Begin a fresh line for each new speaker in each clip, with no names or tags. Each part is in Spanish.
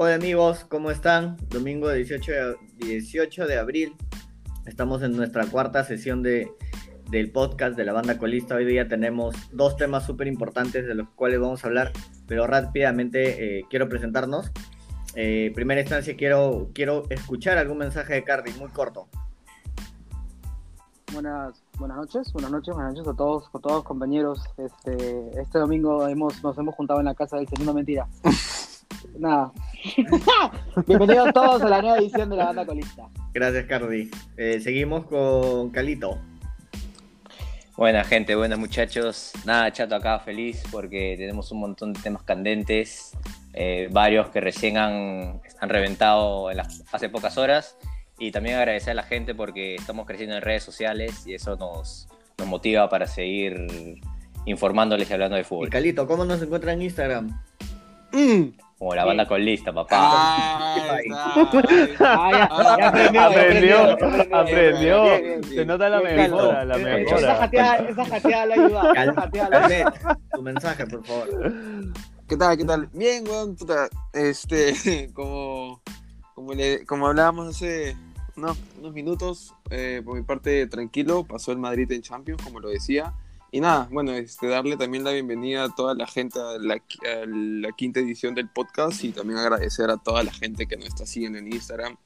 Hola amigos, ¿cómo están? Domingo 18 de, 18 de abril. Estamos en nuestra cuarta sesión de, del podcast de la banda colista. Hoy día tenemos dos temas súper importantes de los cuales vamos a hablar, pero rápidamente eh, quiero presentarnos. Eh, primera instancia quiero, quiero escuchar algún mensaje de Cardi, muy corto.
Buenas, buenas noches, buenas noches, buenas noches a todos, a todos compañeros. Este, este domingo hemos, nos hemos juntado en la casa del segundo mentira. Nada. Bienvenidos todos a la nueva edición de la banda colista.
Gracias, Cardi. Eh, seguimos con Calito.
Buena gente, buenas muchachos. Nada, chato acá, feliz porque tenemos un montón de temas candentes, eh, varios que recién han, han reventado en las, hace pocas horas. Y también agradecer a la gente porque estamos creciendo en redes sociales y eso nos, nos motiva para seguir informándoles y hablando de fútbol.
Y Calito, ¿cómo nos encuentra en Instagram?
Como la banda con lista, papá.
Ah,
Ah, ya, ya aprendió,
aprendió,
ya
aprendió.
Bien, bien,
Se nota la mejora, la mejora.
jateada, esa jateada la ayuda. Esa jateada la ayuda.
Tu mensaje, por favor.
¿Qué tal? ¿Qué tal? Bien, weón, puta. Este, como, como, le, como hablábamos hace unos, unos minutos, eh, por mi parte, tranquilo, pasó el Madrid en Champions, como lo decía. Y nada, bueno, este, darle también la bienvenida a toda la gente a la, a la quinta edición del podcast y también agradecer a toda la gente que nos está siguiendo en Instagram.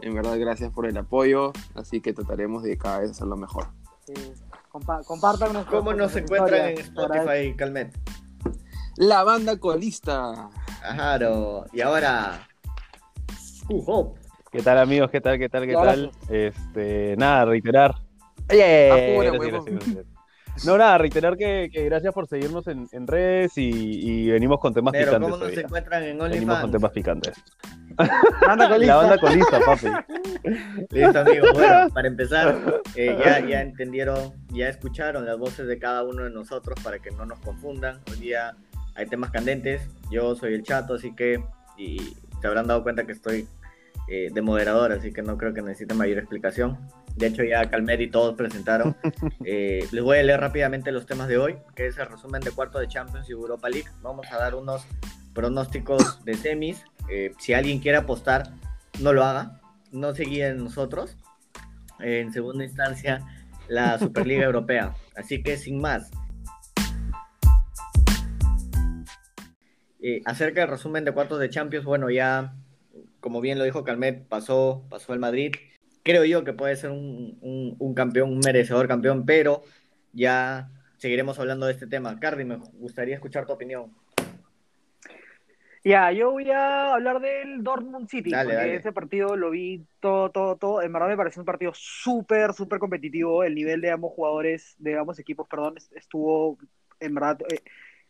En verdad, gracias por el apoyo, así que trataremos de cada vez hacerlo mejor.
Sí. Compa- compartan nuestras-
¿Cómo nos encuentran en. Spotify, Calmet?
La banda colista.
Claro. Y ahora. Uh.
¿Qué tal amigos? ¿Qué tal? ¿Qué tal? ¿Qué tal? Este, nada, reiterar. ¡Oye!
Apura,
No, nada, reiterar que, que gracias por seguirnos en, en redes y, y venimos con temas
Pero,
picantes.
¿cómo nos encuentran en
Venimos con
OnlyFans?
temas picantes.
Banda colista.
La banda colista, papi.
Listo, amigos. Bueno, para empezar, eh, ya, ya entendieron, ya escucharon las voces de cada uno de nosotros para que no nos confundan. Hoy día hay temas candentes. Yo soy el chato, así que. Y se habrán dado cuenta que estoy eh, de moderador, así que no creo que necesite mayor explicación. De hecho, ya Calmet y todos presentaron. Eh, les voy a leer rápidamente los temas de hoy, que es el resumen de cuarto de Champions y Europa League. Vamos a dar unos pronósticos de semis. Eh, si alguien quiere apostar, no lo haga. No se guíe en nosotros. Eh, en segunda instancia, la Superliga Europea. Así que sin más. Eh, acerca del resumen de cuartos de Champions, bueno, ya, como bien lo dijo Calmet, pasó, pasó el Madrid. Creo yo que puede ser un, un- un campeón, un merecedor campeón, pero ya seguiremos hablando de este tema. Cardi, me gustaría escuchar tu opinión.
Ya, yo voy a hablar del Dortmund City,
Dale,
porque
dale.
ese partido lo vi todo, todo, todo. En verdad me pareció un partido súper, súper competitivo. El nivel de ambos jugadores, de ambos equipos, perdón, est- estuvo en verdad eh,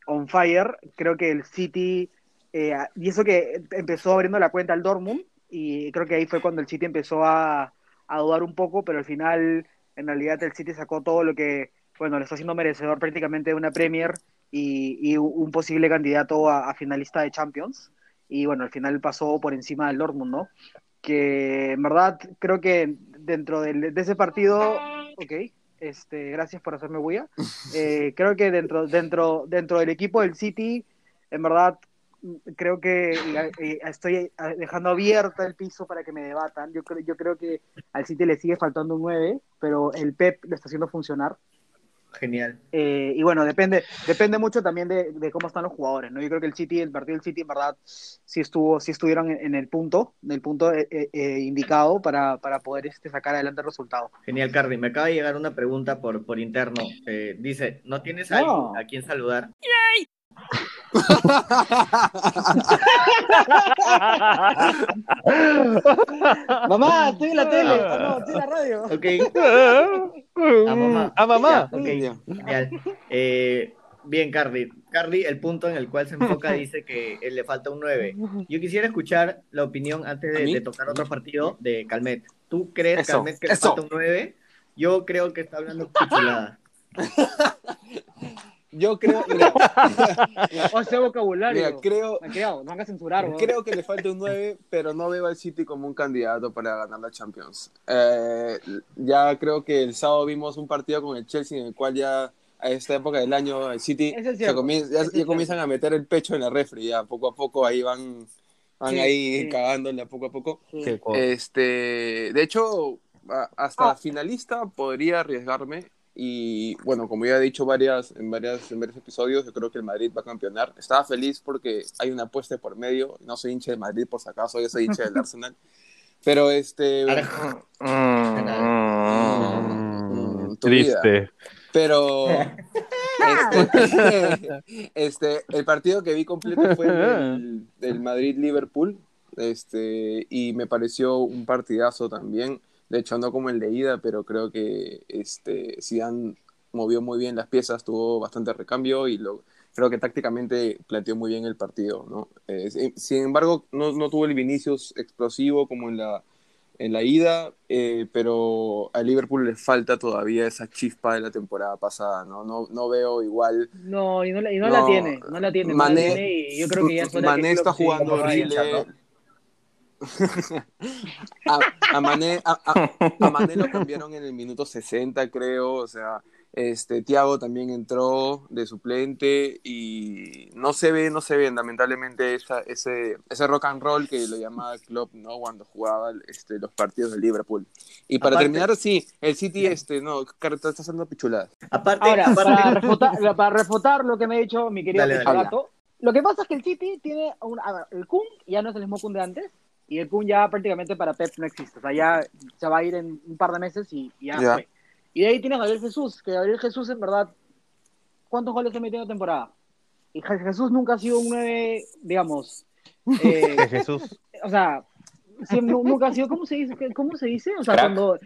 on fire. Creo que el City, eh, y eso que empezó abriendo la cuenta al Dortmund, y creo que ahí fue cuando el City empezó a, a dudar un poco, pero al final, en realidad, el City sacó todo lo que, bueno, le está haciendo merecedor prácticamente de una Premier y, y un posible candidato a, a finalista de Champions. Y bueno, al final pasó por encima del Dortmund, ¿no? Que en verdad creo que dentro de, ese partido, ok, este, gracias por hacerme bulla. Eh, creo que dentro, dentro, dentro del equipo del City, en verdad creo que eh, estoy dejando abierta el piso para que me debatan. Yo creo, yo creo que al City le sigue faltando un 9, pero el Pep lo está haciendo funcionar.
Genial.
Eh, y bueno, depende, depende mucho también de, de cómo están los jugadores, ¿no? Yo creo que el City, el partido del City, en verdad, sí estuvo, sí estuvieron en, en el punto, en el punto eh, eh, eh, indicado para, para poder este, sacar adelante el resultado.
Genial, Cardi. Me acaba de llegar una pregunta por, por interno. Eh, dice, ¿no tienes
No.
a alguien a quien saludar?
Mamá, estoy en la tele, ah, no, estoy en la radio.
Ok, A mamá.
A mamá.
ok,
Ya.
genial. Eh, bien, Cardi. Cardi, el punto en el cual se enfoca dice que él le falta un 9. Yo quisiera escuchar la opinión antes
¿A
de, de tocar otro partido de Calmet. ¿Tú crees,
Eso,
Calmet, que le
eso.
falta un 9? Yo creo que está hablando cuchulada.
Yo creo, mira,
O sea, vocabulario.
mira, creo,
Me no van a censurar, weón.
Creo que le falta un 9, pero no veo al City como un candidato para ganar la Champions. Eh, ya creo que el sábado vimos un partido con el Chelsea en el cual ya a esta época del año el City
es cierto,
comien- ya, ya comienzan a meter el pecho en la refri, ya poco a poco ahí van van
Sí,
ahí
sí.
cagándola poco a poco.
Sí.
Este, de hecho, hasta
Ah.
finalista podría arriesgarme. Y bueno, como ya he dicho varias, en, varias, en varios episodios, yo creo que el Madrid va a campeonar. Estaba feliz porque hay una apuesta de por medio. No soy hincha del Madrid por si acaso, yo soy hincha del Arsenal. Pero este.
Mm, triste.
Pero este, este, el partido que vi completo fue el del Madrid-Liverpool. Este, y me pareció un partidazo también. De hecho, no como el de ida, pero creo que este, Zidane movió muy bien las piezas, tuvo bastante recambio y lo, creo que tácticamente planteó muy bien el partido. ¿no? Eh, sin- embargo, no, no tuvo el Vinicius explosivo como en la, en la ida, eh, pero a Liverpool le falta todavía esa chispa de la temporada pasada. No, no, no veo igual.
No, y no, la- y no
No,
la tiene, no la tiene, la
Mané-
tiene, y yo creo que ya es hora
Mané
que
está jugando horrible. A, a Mané, a, a- a Mané lo cambiaron en el minuto 60, creo. O sea, este Thiago también entró de suplente y no se ve, no se ve lamentablemente esa, ese, ese rock and roll que lo llamaba Klopp, ¿no? Cuando jugaba este, los partidos de Liverpool. Y para
Aparte-
terminar, sí, el City, este, no, está haciendo pichuladas.
Aparte,
Ahora, para refutar, para refutar lo que me ha dicho mi querido
Dale,
lo que pasa es que el City tiene un, a ver, el Kun ya no es el mismo Kun de antes, y el Kun ya prácticamente para Pep no existe, o sea, ya se va a ir en un par de meses y, y ya,
Ya.
fue. Y de ahí tienes a Gabriel Jesús, que Gabriel Jesús en verdad, ¿cuántos goles ha metido en temporada? Y Je- Jesús nunca ha sido un 9, digamos, eh,
Jesús.
o sea, nu- nunca ha sido, ¿cómo se dice? ¿Cómo se dice? O sea,
Crack.
cuando,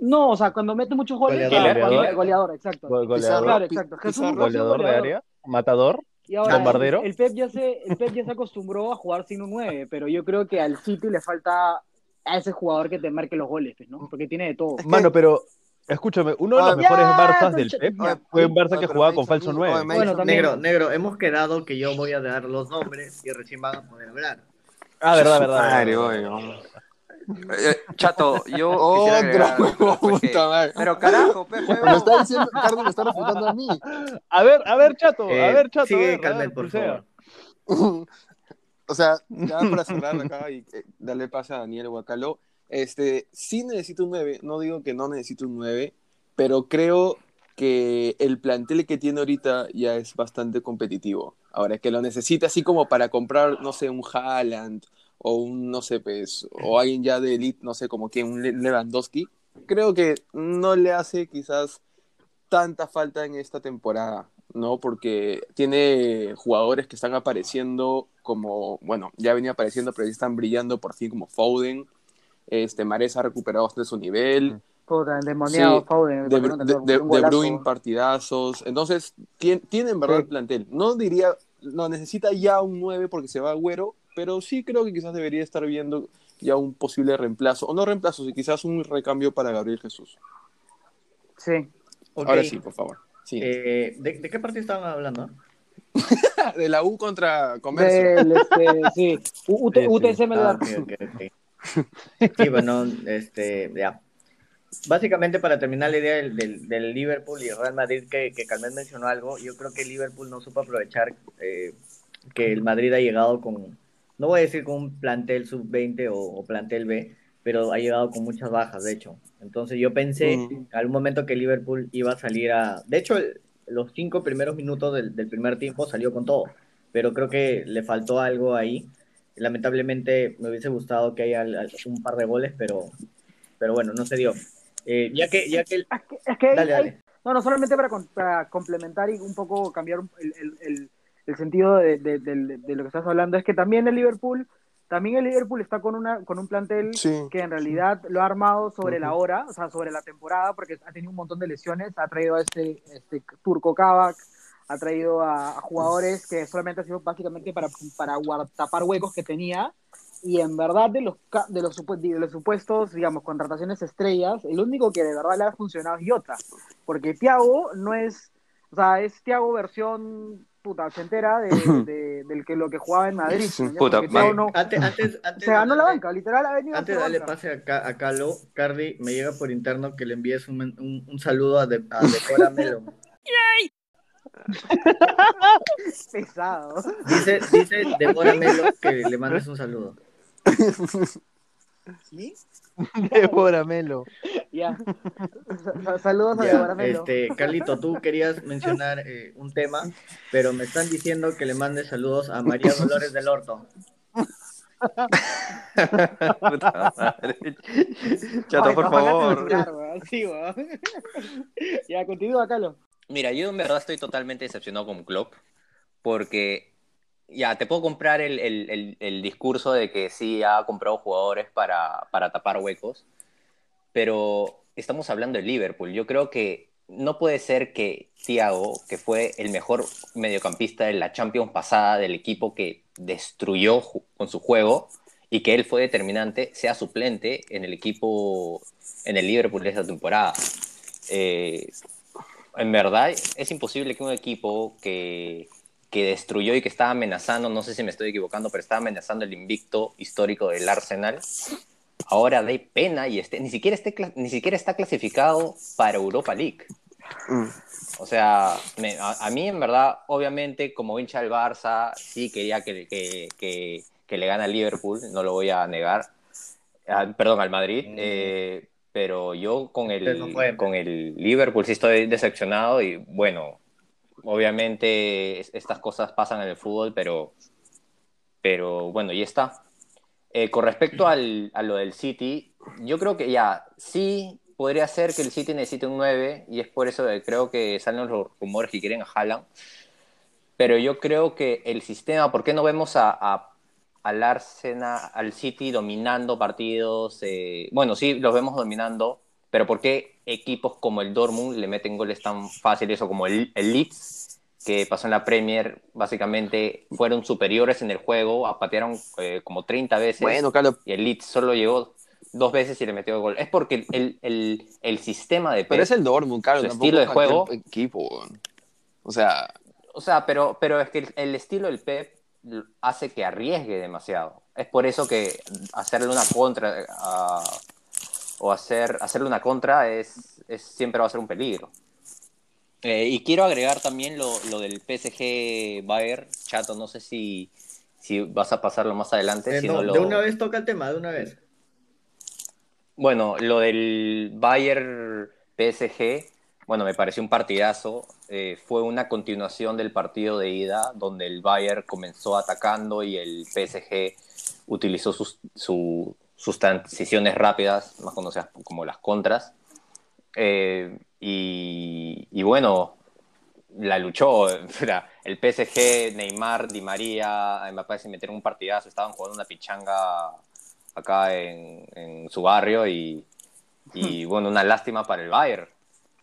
no, o sea, cuando mete muchos goles,
Goleador.
Goleador.
goleador, exacto.
Go- Goleador,
Claro, exacto. Jesús sido
goleador de área. Matador.
Y ahora
Bombardero.
el, el Pep ya se, el Pep ya se acostumbró a jugar sin un 9, pero yo creo que al City le falta a ese jugador que te marque los goles, pues, ¿no? Porque tiene de todo.
Mano, pero escúchame, uno de los
Ah,
mejores
ya,
Barças del Pep
ya.
fue un Barça
Oye,
que jugaba con falso
a mí-
9.
oye, me
Bueno.
Negro, negro, hemos quedado que yo voy a dar los nombres y recién van a poder hablar.
Ah, verdad, verdad.
Madre,
verdad.
oye.
Eh, Chato, yo agregar, pues, que-
puta madre.
Pero carajo, pe,
Me está diciendo, Carlos me está refutando a mí.
A ver, a ver, chato, a
Eh,
ver, chato. a
sigue,
ver, a
Calmet,
ver,
por
pulsea.
favor.
O sea, ya para cerrar acá y eh, darle paso a Daniel Huacalo, este, sí necesito un 9, no digo que no necesito un 9, pero creo que el plantel que tiene ahorita ya es bastante competitivo. Ahora, que lo necesita así como para comprar, no sé, un Haaland o un, no sé, pues, o alguien ya de elite, no sé, como que un Le- Lewandowski, creo que no le hace quizás tanta falta en esta temporada, ¿no? Porque tiene jugadores que están apareciendo como, bueno, ya venía apareciendo, pero ya están brillando por fin como Foden. Este, Mares ha recuperado bastante su nivel.
Puta, endemoniado,
Sí,
Foden,
De, de, de- de. Bruyne partidazos. Entonces, tien- tiene en verdad
Sí.
el plantel. No diría, no necesita ya un 9 porque se va Agüero, pero sí creo que quizás debería estar viendo ya un posible reemplazo, o no reemplazo, sí, quizás un recambio para Gabriel Jesús.
Sí.
Ahora sí, por favor. Sí.
eh, ¿de, de qué partido estaban hablando?
De la U contra Comercio.
Del, este, sí. U-
Sí, sí.
UTC
Ah,
Melgar.
ok, ok, ok. Sí, bueno, este, ya. Básicamente, para terminar la idea del, del, del Liverpool y Real Madrid, que, que Carmen mencionó algo, yo creo que el Liverpool no supo aprovechar eh, que el Madrid ha llegado con, no voy a decir con un plantel sub-20 o, o plantel B, pero ha llegado con muchas bajas, de hecho. Entonces yo pensé en algún momento que Liverpool iba a salir a... De hecho, el- los cinco primeros minutos del, del primer tiempo salió con todo, pero creo que le faltó algo ahí. Lamentablemente me hubiese gustado que haya al- al- un par de goles, pero, pero bueno, no se dio. Eh, ya que, ya que el-
Es que, es que hay-
Dale,
hay-
dale.
no, no solamente para, con- para complementar y un poco cambiar el, el- el- sentido de, de- de- de lo que estás hablando, es que también el Liverpool, también el Liverpool está con una con un plantel
Sí.
que en realidad lo ha armado sobre la hora, o sea, sobre la temporada, porque ha tenido un montón de lesiones, ha traído a este, este turco Kavak, ha traído a, a jugadores que solamente ha sido básicamente para, para guard- tapar huecos que tenía, y en verdad de los, de los, de los supuestos, digamos, contrataciones estrellas, el único que de verdad le ha funcionado es Jota, porque Thiago no es, o sea, es Thiago versión puta ochentera de, de- del que lo que jugaba en Madrid.
Puta,
no,
antes, antes, antes
se ganó la
antes-
banca, literal ha venido
Antes darle
banca.
pase a, a Calo, Cardi, me llega por interno que le envíes un, un, un saludo a, de, a Decora Melo.
Pesado.
Dice, dice Débora Melo que le mandes un saludo.
¿Sí?
Débora Melo.
Ya. Sa- Saludos a Débora Melo.
este, Carlito, tú querías mencionar eh, un tema, pero me están diciendo que le mandes saludos a María Dolores del Orto.
Puta madre. Chato,
Ay,
por favor.
Sí. Ya, continúa, Calo.
Mira, yo en verdad estoy totalmente decepcionado con Klopp porque ya te puedo comprar el, el- el- discurso de que sí ha comprado jugadores para, para tapar huecos, pero estamos hablando de Liverpool. Yo creo que no puede ser que Thiago, que fue el mejor mediocampista de la Champions pasada del equipo que destruyó con su juego y que él fue determinante, sea suplente en el equipo, en el Liverpool de esta temporada. Eh, en verdad es imposible que un equipo que, que destruyó y que estaba amenazando, no sé si me estoy equivocando, pero estaba amenazando el invicto histórico del Arsenal, ahora dé pena y esté, ni, siquiera esté, ni siquiera está clasificado para Europa League.
Mm.
O sea, me- a, a mí en verdad, obviamente, como hincha del Barça, sí quería que, que, que- que le gane al Liverpool, no lo voy a negar. Ah, perdón, al Madrid.
Mm.
eh, pero yo con
no
el,
puede.
con el Liverpool sí estoy decepcionado y bueno, obviamente es- estas cosas pasan en el fútbol, pero, pero bueno, y está. Eh, con respecto al- a lo del City, yo creo que ya, sí podría ser que el City necesite un 9 y es por eso que creo que salen los rumores que quieren a Haaland. Pero yo creo que el sistema, ¿por qué no vemos a- al Arsenal, al City dominando partidos? eh, bueno, sí, los vemos dominando, pero ¿por qué equipos como el Dortmund le meten goles tan fáciles o como el, el Leeds, que pasó en la Premier, básicamente fueron superiores en el juego, patearon eh, como 30 veces
Bueno, Carlos,
y el Leeds solo llegó dos veces y le metió gol. Es porque el, el, el sistema de
pero
Pep,
es el Dortmund, Carlos. tampoco
estilo de juego.
Equipo. O sea,
o sea, pero, pero es que el, el estilo del Pep hace que arriesgue demasiado. Es por eso que hacerle una contra a- o hacer, hacerle una contra es, es siempre va a ser un peligro. Eh, y quiero agregar también lo, lo del PSG Bayern, chato, no sé si, si vas a pasarlo más adelante.
Eh,
si
no,
no lo...
De una vez toca el tema, de una vez.
Bueno, lo del Bayern PSG, bueno, me pareció un partidazo. Eh, fue una continuación del partido de ida, donde el Bayern comenzó atacando y el PSG utilizó sus, su- sus transiciones rápidas, más conocidas como las contras. Eh, y, y bueno, la luchó. El PSG, Neymar, Di María, Mbappé se metieron un partidazo, estaban jugando una pichanga acá en, en su barrio y, y, bueno, una lástima para el Bayern,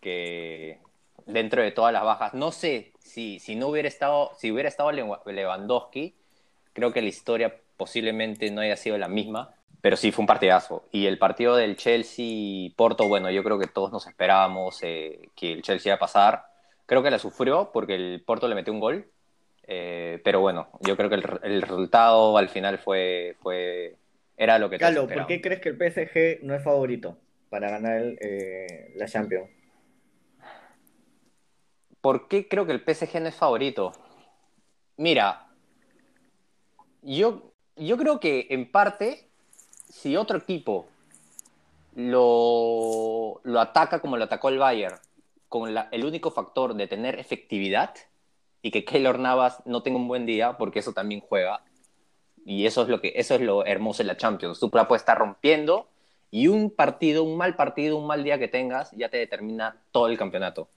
que dentro de todas las bajas, no sé si, si no hubiera estado, si hubiera estado Lewa- Lewandowski, creo que la historia posiblemente no haya sido la misma, pero sí fue un partidazo. Y el partido del Chelsea-Porto, bueno, yo creo que todos nos esperábamos eh, que el Chelsea iba a pasar. Creo que la sufrió porque el Porto le metió un gol, eh, pero bueno, yo creo que el, el resultado al final fue, fue era lo que
Calo, ¿por qué crees que el PSG no es favorito para ganar el, eh, la Champions?
¿Por qué creo que el PSG no es favorito? Mira, yo, yo creo que en parte, si otro equipo lo, lo ataca como lo atacó el Bayern, con el único factor de tener efectividad y que Keylor Navas no tenga un buen día, porque eso también juega, y eso es lo, que, eso es lo hermoso de la Champions. Tú la puedes estar rompiendo y un partido, un mal partido, un mal día que tengas, ya te determina todo el campeonato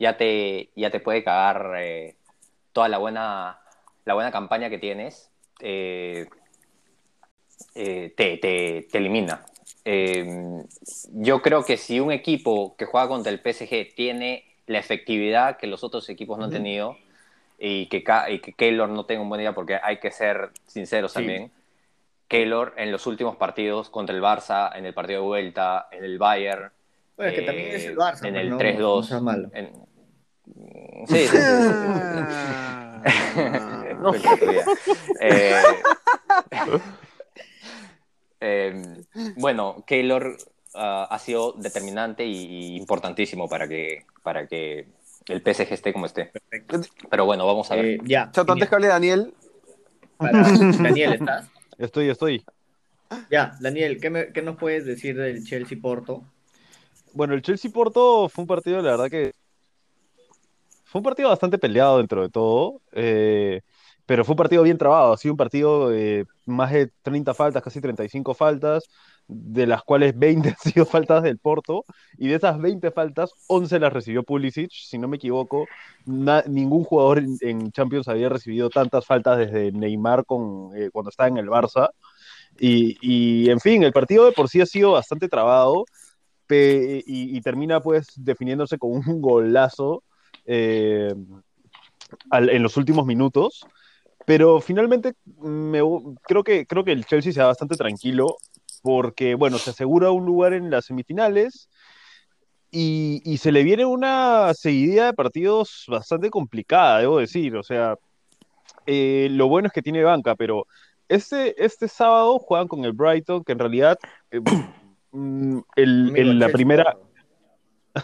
ya te, ya te puede cagar eh, toda la buena, la buena campaña que tienes, eh, eh, te, te- te elimina. Eh, yo creo que si un equipo que juega contra el PSG tiene la efectividad que los otros equipos no han tenido y que, y que Keylor no tenga un buen día, porque hay que ser sinceros
Sí.
también, Keylor en los últimos partidos contra el Barça, en el partido de vuelta, en el Bayern,
Bueno, es que también es el Barça.
en
pues,
el
no-
3-2.
no seas malo.
en- Sí, sí, sí, sí, sí. No, eh, bueno, Keylor ah, ha sido determinante y, y importantísimo para que, para que el PSG esté como esté.
Perfecto.
Pero bueno, vamos a ver.
Eh, ya.
Chato, antes que hable Daniel,
Para- Daniel, ¿estás?
Estoy, estoy.
Ya, Daniel, ¿qué, me- qué nos puedes decir del Chelsea Porto?
Bueno, el Chelsea-Porto fue un partido, la verdad que fue un partido bastante peleado dentro de todo, eh, pero fue un partido bien trabado, ha sido un partido de más de 30 faltas, casi 35 faltas, de las cuales 20 han sido faltas del Porto, y de esas 20 faltas, 11 las recibió Pulisic, si no me equivoco, ningún jugador en, en Champions había recibido tantas faltas desde Neymar con, eh, cuando estaba en el Barça, y, y en fin, el partido de por sí ha sido bastante trabado, y, y termina pues definiéndose con un golazo eh, al- en los últimos minutos. Pero finalmente me, creo, que, creo que el Chelsea se va bastante tranquilo porque, bueno, se asegura un lugar en las semifinales y, y se le viene una seguidilla de partidos bastante complicada, debo decir. O sea, eh, lo bueno es que tiene banca, pero este, este sábado juegan con el Brighton, que en realidad eh, mm, el-
Amigo,
el- la primera.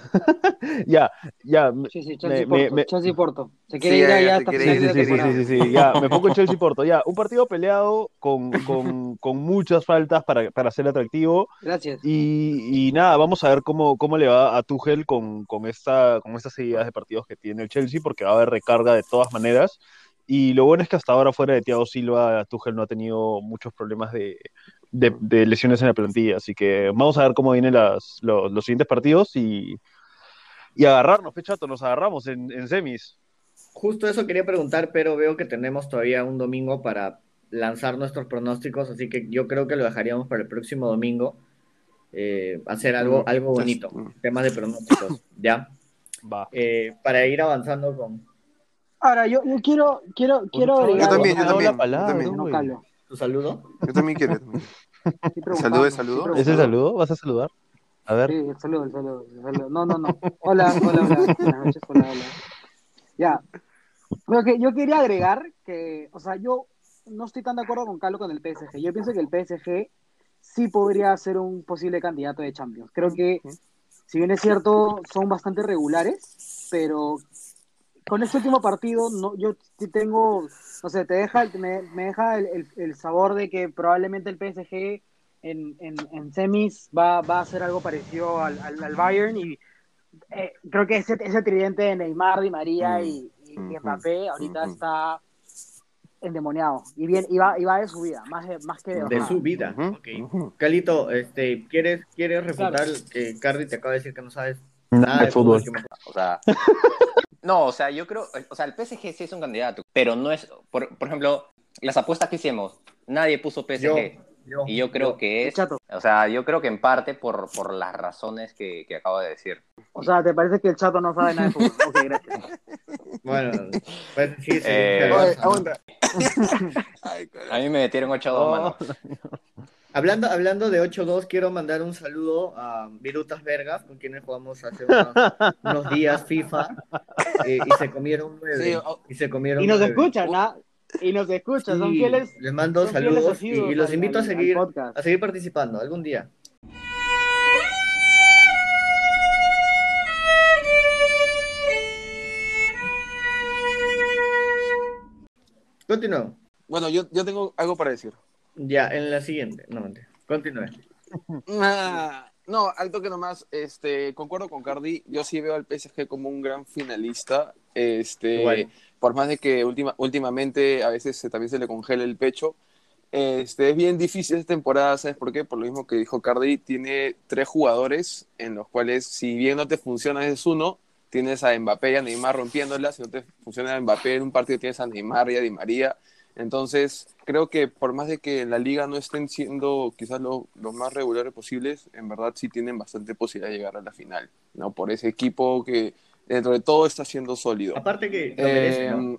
ya, ya,
Sí, sí, Chelsea
me-
Porto.
me-
Chelsea Porto. Se
Sí,
quiere ir
ya,
allá
ya,
hasta final
ir,
Sí, sí, sí, sí, sí, sí, ya, me pongo en Chelsea Porto, ya, un partido peleado con, con, con muchas faltas para, para ser atractivo
Gracias.
y, y nada, vamos a ver cómo, cómo le va a Tuchel con, con, esta, con estas seguidas de partidos que tiene el Chelsea, porque va a haber recarga de todas maneras y lo bueno es que hasta ahora fuera de Thiago Silva, Tuchel no ha tenido muchos problemas de, de, de lesiones en la plantilla, así que vamos a ver cómo vienen las, los, los siguientes partidos y, y agarrarnos, pechato, nos agarramos en, en semis.
Justo eso quería preguntar, pero veo que tenemos todavía un domingo para lanzar nuestros pronósticos, así que yo creo que lo dejaríamos para el próximo domingo. eh, hacer algo,
Mm,
algo bonito, temas de pronósticos, ¿ya?
Va.
Eh, para ir avanzando con
Ahora, yo, yo quiero, quiero, quiero agregar.
Yo también, yo también, yo.
No.
Tu saludo.
Yo también quiero.
estoy
saludo.
preocupado.
¿Ese saludo? ¿Vas a saludar? A ver.
Sí, el saludo, el saludo, el saludo. No, no, no. Hola, hola, hola. Buenas noches, hola, hola. Ya. Lo que yo quería agregar que, o sea, yo no estoy tan de acuerdo con Carlos con el PSG. Yo pienso que el PSG sí podría ser un posible candidato de Champions. Creo que, si bien es cierto, son bastante regulares, pero con este último partido, no, yo sí tengo, no sé, te deja, me, me deja el, el- el sabor de que probablemente el PSG en, en, en semis va, va a hacer algo parecido al, al, al Bayern y eh, creo que ese, ese tridente de Neymar, Di María y, y- y
Ujú.
Mbappé ahorita
Ujú.
está endemoniado y bien y va, y va de su vida, más, de- más que de,
De
bajada.
su vida.
Ujú,
Ok.
ujú.
Calito, este, ¿quieres, ¿quieres refutar
Claro.
que Cardi te acaba de decir que no sabes
Nada
nada
de
de
fútbol.
fútbol?
O sea, no, o sea, yo creo, o sea, el PSG sí es un candidato, pero no es, por, por ejemplo, las apuestas que hicimos, nadie puso PSG.
Yo, yo,
y yo creo
yo.
que es,
Chato.
o sea, yo creo que en parte por, por las razones que, que acabo de decir.
O sea, ¿te parece que el chato no sabe nada de fútbol? Ok, gracias.
Bueno, pues sí, sí.
Eh,
Oye.
A mí me metieron 8 a 2, mano.
Hablando, hablando de 8-2, quiero mandar un saludo a Virutas Vergas, con quienes jugamos hace unos, unos días FIFA, eh, y se comieron nueve.
Sí, o-
y se comieron
Y nos
nueve.
escuchan, ¿ah? Y nos escuchan, son
Sí,
fieles.
Les mando saludos y, los
al-
invito a seguir, a seguir participando algún día. Continuemos.
Bueno, yo, yo tengo algo para decir.
Ya, en la siguiente. No, mentira. Continúe.
Ah, no, al toque nomás, este, concuerdo con Cardi, yo sí veo al PSG como un gran finalista, este,
Igual.
por más de que última, últimamente a veces se- también se le congela el pecho, este, es bien difícil esta temporada, ¿sabes por qué? Por lo mismo que dijo Cardi, tiene tres jugadores en los cuales si bien no te funciona es uno, tienes a Mbappé y a Neymar rompiéndola, si no te funciona Mbappé en un partido tienes a Neymar y a Di María, entonces, creo que por más de que en la liga no estén siendo quizás lo- los más regulares posibles, en verdad sí tienen bastante posibilidad de llegar a la final, ¿no? Por ese equipo que dentro de todo está siendo sólido.
Aparte que lo merece, ¿no?
Eh,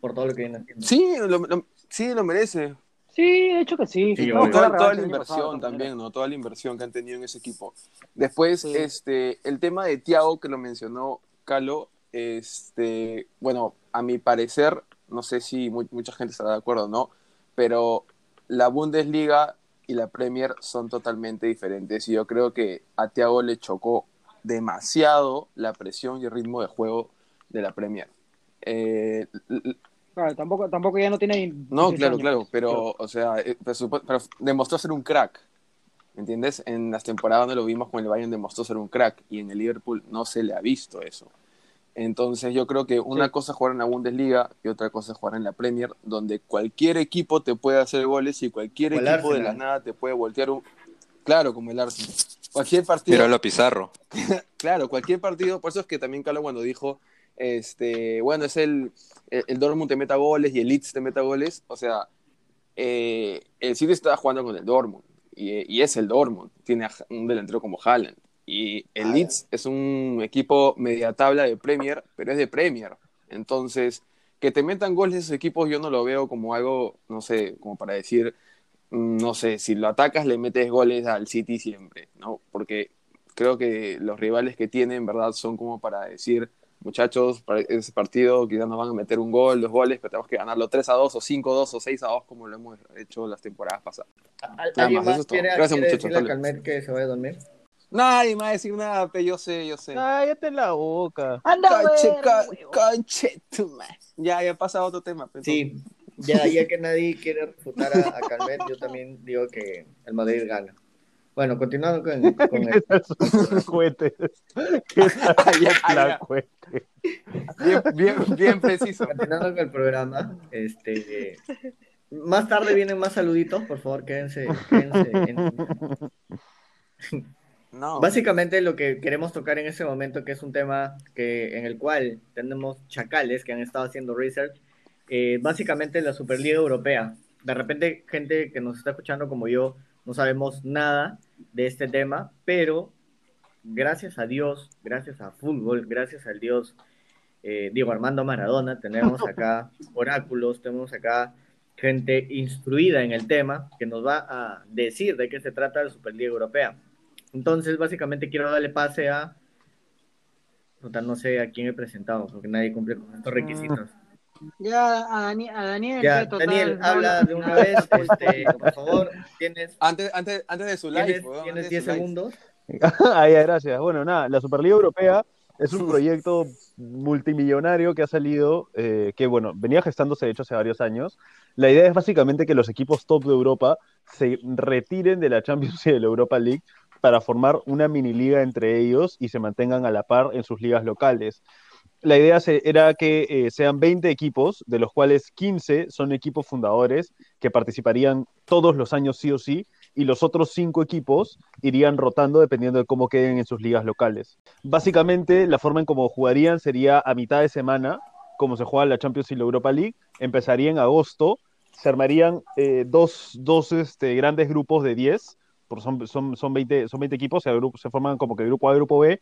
Por todo lo que viene haciendo.
sí, lo, lo- sí, lo merece.
Sí, de hecho que sí. No,
toda,
la
toda la inversión también. ¿no? Toda la inversión que han tenido en ese equipo. Después,
Sí.
este, el tema de Thiago que lo mencionó Calo, este, bueno, a mi parecer, no sé si mu- mucha gente estará de acuerdo o no, pero la Bundesliga y la Premier son totalmente diferentes y yo creo que a Thiago le chocó demasiado la presión y el ritmo de juego de la Premier. Eh,
Claro, tampoco, tampoco ya no tiene.
no,
16
claro,
años.
claro, pero, o sea, eh, pero, supo- pero demostró ser un crack. ¿Me entiendes? En las temporadas donde lo vimos con el Bayern demostró ser un crack y en el Liverpool no se le ha visto eso. Entonces yo creo que una
Sí.
cosa es jugar en la Bundesliga y otra cosa es jugar en la Premier, donde cualquier equipo te puede hacer goles y cualquier
Como
equipo de la nada te puede voltear un... Claro, como el Arsenal. Cualquier partido...
Míralo a Pizarro.
Claro, cualquier partido, por eso es que también Carlos cuando dijo, este, bueno, es el, el, el Dortmund te meta goles y el Leeds te meta goles, o sea, eh, el City estaba jugando con el Dortmund y, y es el Dortmund, tiene un delantero como Haaland y el Leeds es un equipo media tabla de Premier, pero es de Premier, entonces que te metan goles esos equipos yo no lo veo como algo, no sé, como para decir, mm, no sé, si lo atacas le metes goles al City siempre, ¿no? Porque creo que los rivales que tienen, en verdad, son como para decir, muchachos, para ese partido quizás nos van a meter un gol, dos goles, pero tenemos que ganarlo 3 a 2 o 5 a 2 o 6 a 2 como lo hemos hecho las temporadas pasadas.
¿Al-
Nada
¿Alguien
más,
más
eso es todo. Gracias, muchachos.
que se vaya a dormir?
Nadie me va a decir nada, pero yo sé, yo sé.
Cállate la boca.
¡Anda,
Conche,
güey!
ca- conche tu madre. Ya, ya pasa a otro tema. pero
Sí, ya, ya que nadie quiere refutar a, a Calmet, yo también digo que el Madrid gana. Bueno, continuando con, con el-
¿Qué tal sus cohetes? ¿Qué tal
Ah, ya, ah,
la cohete?
Bien, bien, bien preciso.
continuando con el programa, este más tarde vienen más saluditos, por favor, quédense, quédense en-
No.
Básicamente lo que queremos tocar en este momento, que es un tema que, en el cual tenemos chacales que han estado haciendo research, eh, básicamente la Superliga Europea. De repente, gente que nos está escuchando como yo, no sabemos nada de este tema, pero gracias a Dios, gracias a fútbol, gracias al Dios eh, Diego Armando Maradona, tenemos acá oráculos, tenemos acá gente instruida en el tema que nos va a decir de qué se trata la Superliga Europea. Entonces, básicamente quiero darle pase a. No sé a quién he presentado, porque nadie cumple con estos requisitos.
Ya, a, Dani- a Daniel.
Ya,
que total,
Daniel,
no
habla de una vez, este, por favor, tienes,
Antes, antes, antes de su live,
tienes,
weón,
tienes
antes de
10
su live.
segundos.
Ah, ya, gracias. Bueno, nada, la Superliga Europea es un proyecto multimillonario que ha salido, eh, que bueno, venía gestándose de hecho hace varios años. La idea es básicamente que los equipos top de Europa se retiren de la Champions y de la Europa League para formar una mini liga entre ellos y se mantengan a la par en sus ligas locales. La idea era que eh, sean 20 equipos, de los cuales 15 son equipos fundadores que participarían todos los años sí o sí, y los otros 5 equipos irían rotando dependiendo de cómo queden en sus ligas locales. Básicamente, la forma en cómo jugarían sería a mitad de semana, como se juega la Champions y la Europa League, empezaría en agosto, se armarían eh, dos, dos este, grandes grupos de 10, son, son, son, 20, son 20 equipos, se, se forman como que grupo A, grupo B.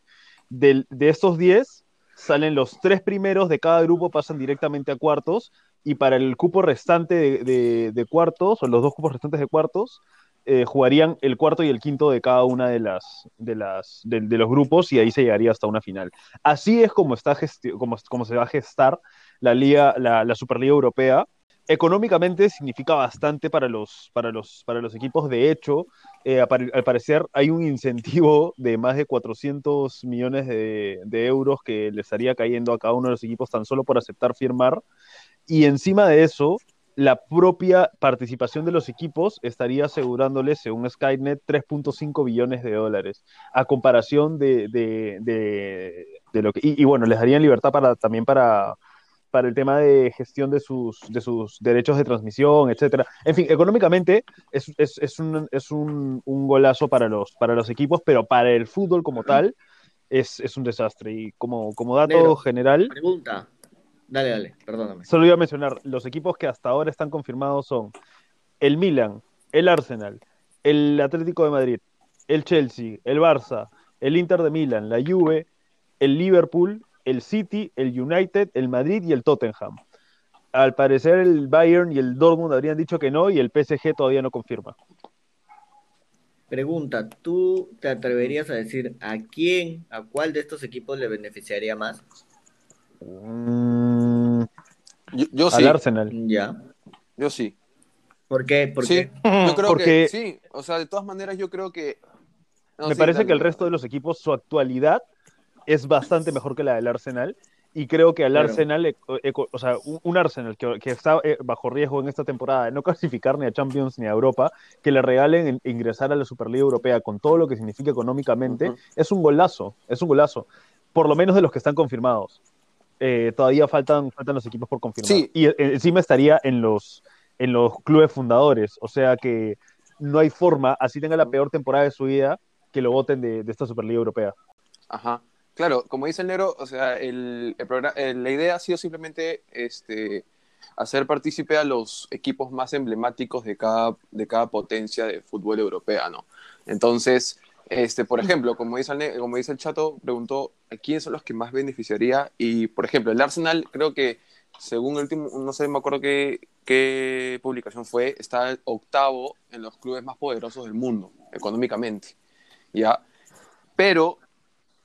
Del- de estos 10, salen los tres primeros de cada grupo, pasan directamente a cuartos, y para el cupo restante de, de- de cuartos, o los dos cupos restantes de cuartos, eh, jugarían el cuarto y el quinto de cada una de las de las de, de los grupos y ahí se llegaría hasta una final. Así es como está como, como se va a gestar la liga la, la Superliga Europea. Económicamente significa bastante para los, para los, para los equipos. De hecho, eh, al parecer hay un incentivo de más de 400 millones de, euros que le estaría cayendo a cada uno de los equipos tan solo por aceptar firmar. Y encima de eso, la propia participación de los equipos estaría asegurándoles, según Skynet, 3.5 billones de dólares, a comparación de, lo que... Y, y, bueno, les darían libertad también para, para el tema de gestión de sus, de sus derechos de transmisión, etcétera. En fin, económicamente es, es, es, un, es un, un, golazo para los, para los equipos, pero para el fútbol como tal es, es un desastre. Y como, como dato
Negro,
general...
Pregunta. Dale, dale, perdóname.
Solo iba a mencionar, los equipos que hasta ahora están confirmados son el Milan, el Arsenal, el Atlético de Madrid, el Chelsea, el Barça, el Inter de Milán, la Juve, el Liverpool, el City, el United, el Madrid y el Tottenham. Al parecer el Bayern y el Dortmund habrían dicho que no y el PSG todavía no confirma.
Pregunta, ¿tú te atreverías a decir a quién, a cuál de estos equipos le beneficiaría más?
Mm,
Yo, yo
al
sí.
Arsenal.
Ya.
Yo sí.
¿Por qué? ¿Por
Sí,
qué?
yo creo
Porque-
que sí. O sea, de todas maneras, yo creo que. No,
Me
sí,
parece
dale,
que el resto de los equipos, su actualidad es bastante mejor que la del Arsenal. Y creo que al
Claro.
Arsenal, eh, eh, o sea, un, Arsenal que, que está eh, bajo riesgo en esta temporada de no clasificar ni a Champions ni a Europa, que le regalen en- ingresar a la Superliga Europea con todo lo que significa económicamente, es un golazo, es un golazo. Por lo menos de los que están confirmados. Eh, todavía faltan, faltan los equipos por confirmar.
Sí.
Y encima estaría en los, en los clubes fundadores. O sea que no hay forma, así tenga la peor temporada de su vida, que lo voten de, de esta Superliga Europea.
Ajá. Claro, como dice el negro, o sea, el, programa- eh, la idea ha sido simplemente este, hacer partícipe a los equipos más emblemáticos de cada, de cada potencia de fútbol europea. Entonces, este, por ejemplo, como dice el, como dice el chato, preguntó quiénes son los que más beneficiaría. Y, por ejemplo, el Arsenal, creo que según el último, no sé, me acuerdo qué, qué publicación fue, está octavo en los clubes más poderosos del mundo, económicamente. ¿Ya? Pero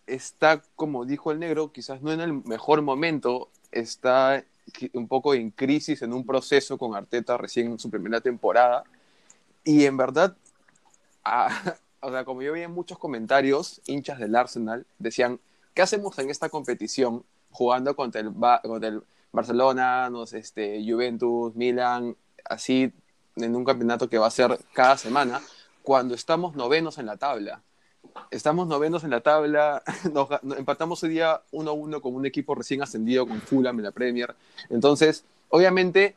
está, como dijo el negro, quizás no en el mejor momento, está un poco en crisis, en un proceso con Arteta recién en su primera temporada. Y en verdad, ah, o sea, como yo veía en muchos comentarios, hinchas del Arsenal decían, ¿qué hacemos en esta competición jugando contra el, Ba- contra el Barcelona, no sé, este, Juventus, Milan, así en un campeonato que va a ser cada semana, cuando estamos novenos en la tabla? Estamos novenos en la tabla, nos, nos empatamos hoy día 1-1 con un equipo recién ascendido con Fulham en la Premier. Entonces, obviamente,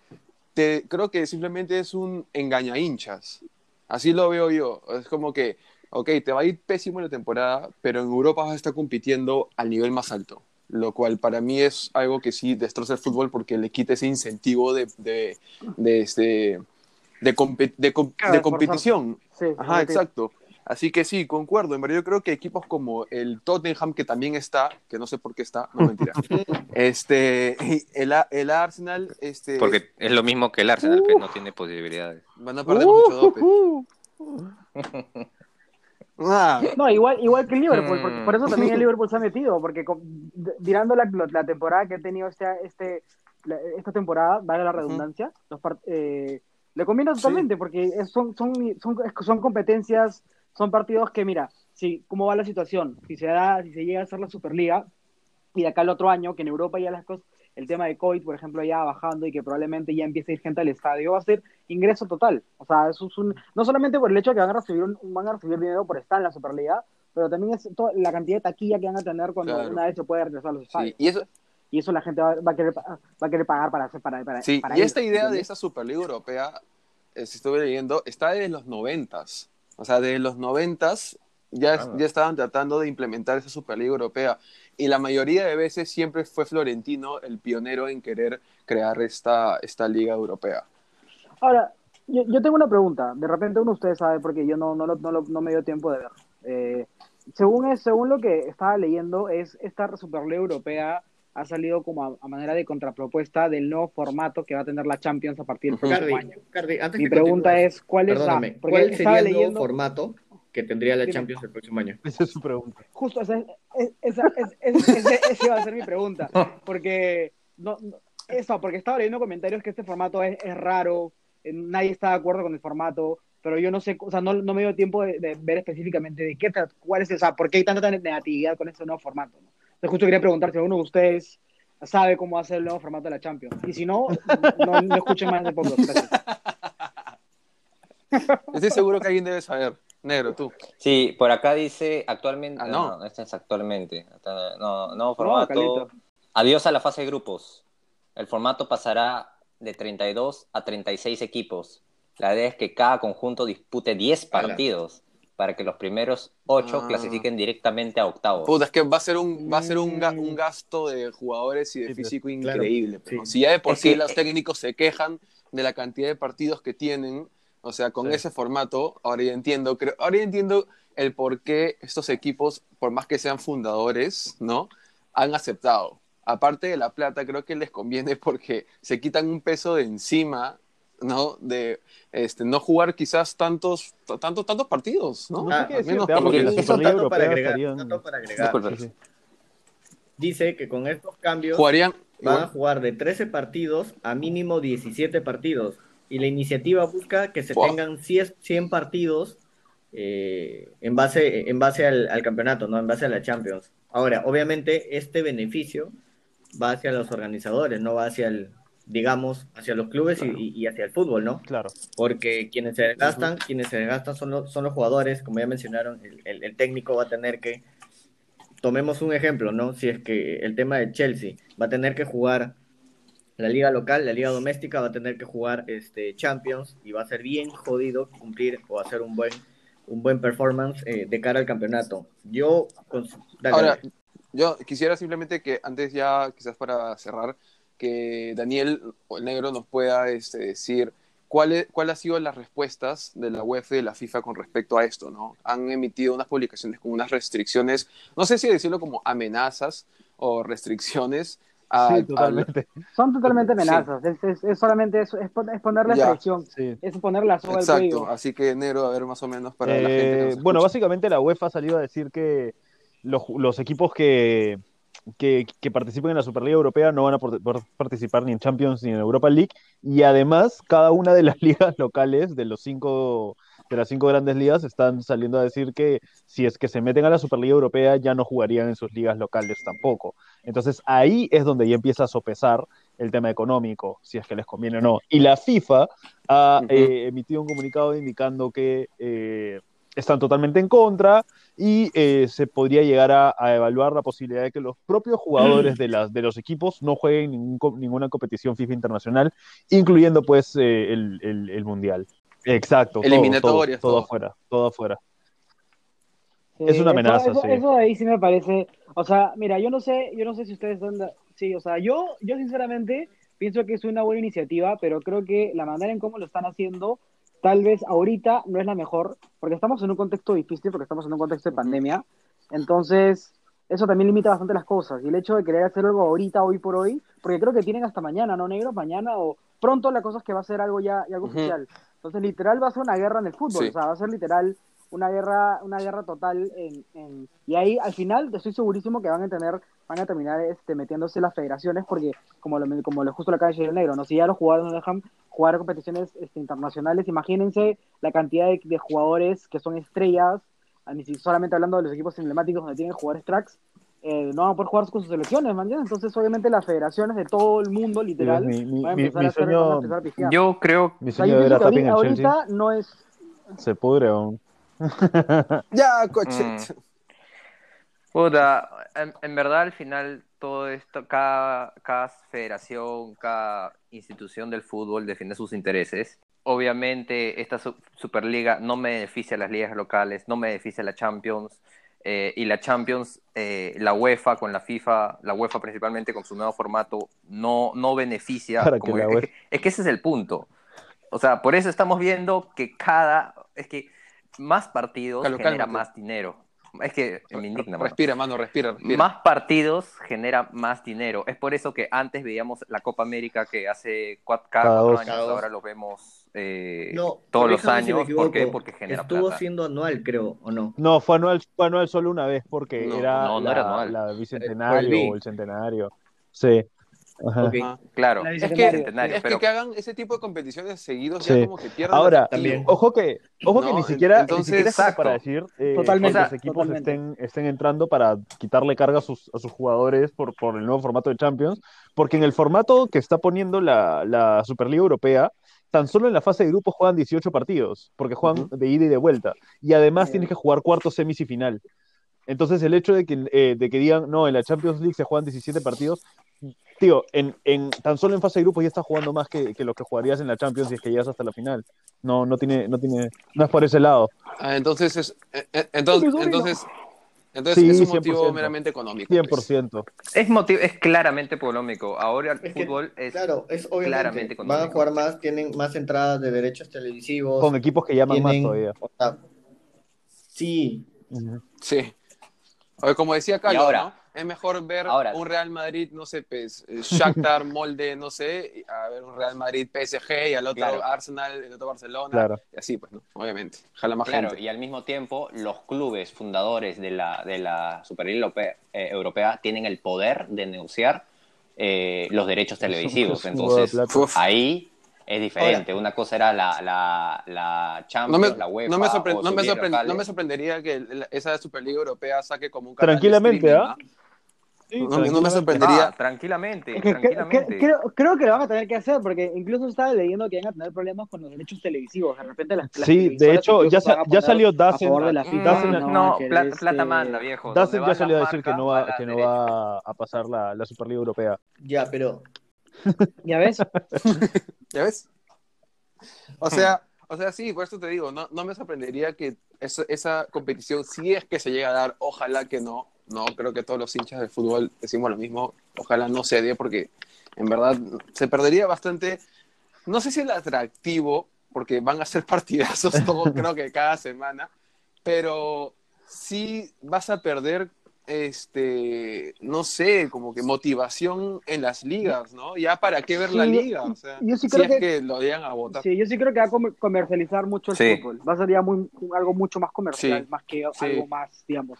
te, creo que simplemente es un engaña hinchas. Así lo veo yo. Es como que, ok, te va a ir pésimo en la temporada, pero en Europa vas a estar compitiendo al nivel más alto. Lo cual para mí es algo que sí destroza el fútbol porque le quita ese incentivo de, de, de, este, de, de com-
Claro,
de competición.
Sí,
Ajá, exacto. Así que sí, concuerdo. En verdad, yo creo que equipos como el Tottenham, que también está, que no sé por qué está, no mentira. este, el, el Arsenal, este,
Porque es lo mismo que el Arsenal, que no tiene posibilidades.
van a perder mucho dope.
Uh,
Ah,
No, igual, igual que el Liverpool,
Mm.
porque por eso también el Liverpool se ha metido, porque con- mirando la, la temporada que ha tenido este, este, la- esta temporada, vale la redundancia, los part- eh, le conviene totalmente, porque es- son, son, son, son competencias, son partidos que, mira, si, cómo va la situación, si se da, si se llega a hacer la Superliga, y de acá al otro año, que en Europa ya las cosas, el tema de COVID, por ejemplo, ya bajando y que probablemente ya empiece a ir gente al estadio, va a ser ingreso total. O sea, eso es un, no solamente por el hecho de que van a recibir, un- van a recibir dinero por estar en la Superliga, pero también es toda la cantidad de taquilla que van a tener cuando
Claro.
una vez se puede regresar a los
sí,
estadios.
y eso,
Y eso la gente va, va a, querer, pa- va a querer pagar para hacer para, para,
sí,
para
y
ir,
esta idea de esta Superliga Europea, eh, si estuve leyendo, está desde los noventas. O sea, desde los noventas ya,
Ah.
ya estaban tratando de implementar esa Superliga Europea. Y la mayoría de veces siempre fue Florentino el pionero en querer crear esta, esta liga europea.
Ahora, yo, yo tengo una pregunta. De repente uno de ustedes sabe porque yo no, no, lo- no, lo- no me dio tiempo de ver. Eh, según, es, según lo que estaba leyendo, es esta Superliga Europea ha salido como a, a manera de contrapropuesta del nuevo formato que va a tener la Champions a partir del próximo
Cardi,
año.
Cardi, antes
Mi
que
pregunta es, ¿cuál es la...?
¿cuál sería el nuevo
leyendo...
formato que tendría la. Champions el próximo año?
esa es su pregunta.
Justo, esa, es- esa, iba a ser mi pregunta. Porque, no, no- eso, porque estaba leyendo comentarios que este formato es, es raro, eh, nadie está de acuerdo con el formato, pero yo no sé, o sea, no, no me dio tiempo de, de ver específicamente de qué, cuál es, o sea, por qué hay tanta negatividad con este nuevo formato. ¿no? Entonces, justo quería preguntar si alguno de ustedes sabe cómo va a ser el nuevo formato de la Champions. Y si no, no, no escuchen más de poco.
Estoy seguro que alguien debe saber. Negro, tú.
Sí, por acá dice actualmente.
Ah,
no,
no.
no, este es actualmente. No, no formato. Adiós a la fase de grupos. El formato pasará de 32 a 36 equipos. La idea es que cada conjunto dispute 10
Ala.
partidos para que los primeros 8
Ah.
clasifiquen directamente a octavos.
Puta, es que va a ser un, va a ser un, ga- un gasto de jugadores y de
Sí,
físico
claro.
increíble. pues,
Sí.
¿no? Si ya de por
Es
sí
que-
los técnicos se quejan de la cantidad de partidos que tienen, o sea, con
Sí.
ese formato, ahora ya entiendo, creo, ahora ya entiendo el por qué estos equipos, por más que sean fundadores, ¿no? Han aceptado. Aparte de la plata, creo que les conviene porque se quitan un peso de encima, ¿no? De este, no jugar quizás tantos, tantos, tantos partidos, ¿no?
No
Ah,
sé qué
al menos
para agregar, para.
Sí, sí.
Dice que con estos cambios
Jugarían,
van a jugar de 13 partidos a mínimo 17 partidos. Y la iniciativa busca que se tengan 100, 100 partidos eh, en base, en base al, al campeonato, no en base a la Champions. Ahora, obviamente, este beneficio va hacia los organizadores, no va hacia el, digamos, hacia los clubes y, y- y hacia el fútbol, ¿no?
Claro.
Porque quienes se desgastan, quienes se desgastan son los, son los jugadores, como ya mencionaron, el, el- el técnico va a tener que, tomemos un ejemplo, ¿no? Si es que el tema de Chelsea va a tener que jugar la liga local, la liga doméstica, va a tener que jugar este, Champions y va a ser bien jodido cumplir o hacer un buen, un buen performance eh, de cara al campeonato. Yo, cons- dale,
Ahora,
dale.
yo quisiera simplemente que antes ya, quizás para cerrar, que Daniel o el negro nos pueda este, decir cuáles cuál han sido las respuestas de la UEFA y de la FIFA con respecto a esto, ¿no? Han emitido unas publicaciones con unas restricciones, no sé si decirlo como amenazas o restricciones a,
Sí,
a-
totalmente.
Son totalmente
Sí.
amenazas. Es, es- es solamente eso, es, pon- es ponerle
Ya.
presión,
Sí.
es poner la soga al
Exacto,
cuello.
así que negro, a ver más o menos para la gente. que
Eh,
nos
bueno,
escucha.
básicamente la UEFA ha salido a decir que los, los equipos que, que, que participen en la Superliga Europea no van a poder participar ni en Champions ni en Europa League. Y además, cada una de las ligas locales de los cinco de las cinco grandes ligas están saliendo a decir que si es que se meten a la Superliga Europea ya no jugarían en sus ligas locales tampoco. Entonces ahí es donde ya empieza a sopesar el tema económico, si es que les conviene o no. Y la FIFA ha eh, emitido un comunicado indicando que eh, están totalmente en contra y eh, se podría llegar a, a evaluar la posibilidad de que los propios jugadores de, las, de los equipos no jueguen ningún ninguna competición FIFA internacional, incluyendo pues eh, el, el- el Mundial. Exacto.
Eliminatorias,
Todo, todo
todo.
afuera, todo afuera.
Sí,
Es una
eso-
amenaza,
eso,
sí.
eso de ahí sí me parece, o sea, mira, yo no sé, yo no sé si ustedes están, de- sí, o sea, yo, yo sinceramente pienso que es una buena iniciativa, pero creo que la manera en cómo lo están haciendo, tal vez ahorita no es la mejor, porque estamos en un contexto difícil, porque estamos en un contexto de pandemia, entonces eso también limita bastante las cosas, y el hecho de querer hacer algo ahorita, hoy por hoy, porque creo que tienen hasta mañana, ¿no, negro? Mañana o pronto la cosa es que va a ser algo ya, ya algo
Ujú.
oficial. Entonces, literal va a ser una guerra en el fútbol,
Sí.
o sea, va a ser literal una guerra, una guerra total en, en- y ahí al final estoy segurísimo que van a tener, van a terminar este, metiéndose las federaciones porque como lo, como lo justo lo acaba de decir negro, no si ya los jugadores no dejan jugar competiciones este, internacionales, imagínense la cantidad de, de jugadores que son estrellas, a ni si- solamente hablando de los equipos emblemáticos donde tienen jugadores cracks, eh, no van a poder jugar con sus selecciones, ¿me entiendes? Entonces obviamente las federaciones de todo el mundo, literal,
mi- mi-
van a empezar
mi
a hacer,
sueño-
a empezar a.
Yo creo
O sea, que ahorita, ahorita no es
se pudre aún.
Ya, coche.
Mm. Puta, en, en verdad al final todo esto, cada, cada federación, cada institución del fútbol defiende sus intereses. Obviamente esta su- Superliga no me beneficia a las ligas locales, no me beneficia a la Champions. eh, y la Champions, eh, la UEFA con la FIFA, la UEFA principalmente con su nuevo formato, no, no beneficia. Como que- es, que, es que ese es el punto. O sea, por eso estamos viendo que cada... Es que más partidos
Calo,
genera
cálmate.
más dinero. Es que me indigna, mano.
Respira, mano, respira, respira.
Más partidos genera más dinero. Es por eso que antes veíamos la Copa América que hace cua- cada,
Cada
cuatro
dos.
años,
Cada dos.
ahora lo vemos eh,
No,
todos los
si
años. ¿Por qué? Porque genera
Estuvo
plata.
siendo anual, creo, ¿o no?
No, fue anual, fue anual solo una vez porque
No,
era,
no, no
la,
era anual.
la
Fue
bicentenario o el centenario. Sí. Ajá.
Ok.
Ajá.
Claro.
La
Es que, es que,
pero-
que hagan ese tipo de competiciones seguidos
Sí.
ya como que pierden
Ahora.
También.
ojo que, ojo que
No,
ni siquiera,
entonces-
ni siquiera para decir eh,
Totalmente,
que los equipos
totalmente.
estén, estén entrando para quitarle carga a sus, a sus jugadores por, por el nuevo formato de Champions, porque en el formato que está poniendo la, la Superliga Europea, tan solo en la fase de grupos juegan 18 partidos, porque juegan de ida y de vuelta, y además
Bien.
tienes que jugar cuartos, semis y final. Entonces el hecho de que, eh, de que digan, no, en la Champions League se juegan 17 partidos, tío, en, en, tan solo en fase de grupos ya estás jugando más que, que lo que jugarías en la Champions si es que llegas hasta la final. No, no tiene, no tiene, no es por ese lado.
Ah, entonces, es, eh, eh, entonces, entonces, entonces
Sí,
es un motivo
100%.
meramente económico. pues.
100%.
Es, motivo, es claramente económico. Ahora el
Es que,
fútbol es
Claro, es obviamente.
claramente
van
económico.
a jugar más, tienen más entradas de derechos televisivos.
Con equipos que llaman más todavía.
o sea, sí.
Sí. O como decía Carlos,
Y ahora-
¿no? Es mejor ver
ahora-
un Real Madrid, no sé, pues, eh, Shakhtar, Molde, no sé, a ver un Real Madrid PSG y al otro
Claro.
Arsenal, el otro Barcelona,
Claro.
y así, pues, ¿no? Obviamente. Jala más
Claro,
gente.
y al mismo tiempo los clubes fundadores de la, de la Superliga Europea, eh, Europea tienen el poder de negociar eh, los derechos televisivos. Entonces, ahí es diferente. Una cosa era la, la, la
No
Champions,
me,
la UEFA.
no, me sorpre- no, me
sus ligas
sorpre-
locales.
no me sorprendería que el- esa Superliga Europea saque como un canal
Tranquilamente, ¿ah? Sí,
No, no me sorprendería.
Ah, tranquilamente,
Es que cre-
tranquilamente.
cre- creo, creo que lo van a tener que hacer, porque incluso estaba leyendo que van a tener problemas con los derechos televisivos. De repente las, las
Sí, de hecho, ya, sa- salió Dazen.
no,
este,
plata manda, viejo.
Dazen ya salió a decir que no va, que no
derecha.
va a pasar la, la Superliga Europea.
Ya, pero
¿Ya ves?
¿Ya ves? O sea, o sea, sí, por eso te digo, no, no me sorprendería que esa, esa competición, si es que se llega a dar, ojalá que no, no, creo que todos los hinchas de fútbol decimos lo mismo, ojalá no se dé porque en verdad se perdería bastante, no sé si el atractivo, porque van a ser partidazos todos, creo que cada semana, pero sí vas a perder este, no sé, como que motivación en las ligas, ¿no? Ya para qué ver la
Sí, yo-
liga, o sea,
yo sí
si
creo
es
que-
lo llegan a votar.
Sí, yo sí creo que va a comer- comercializar mucho el
Sí.
fútbol. Va a ser ya muy, algo mucho más comercial, más que algo más, digamos.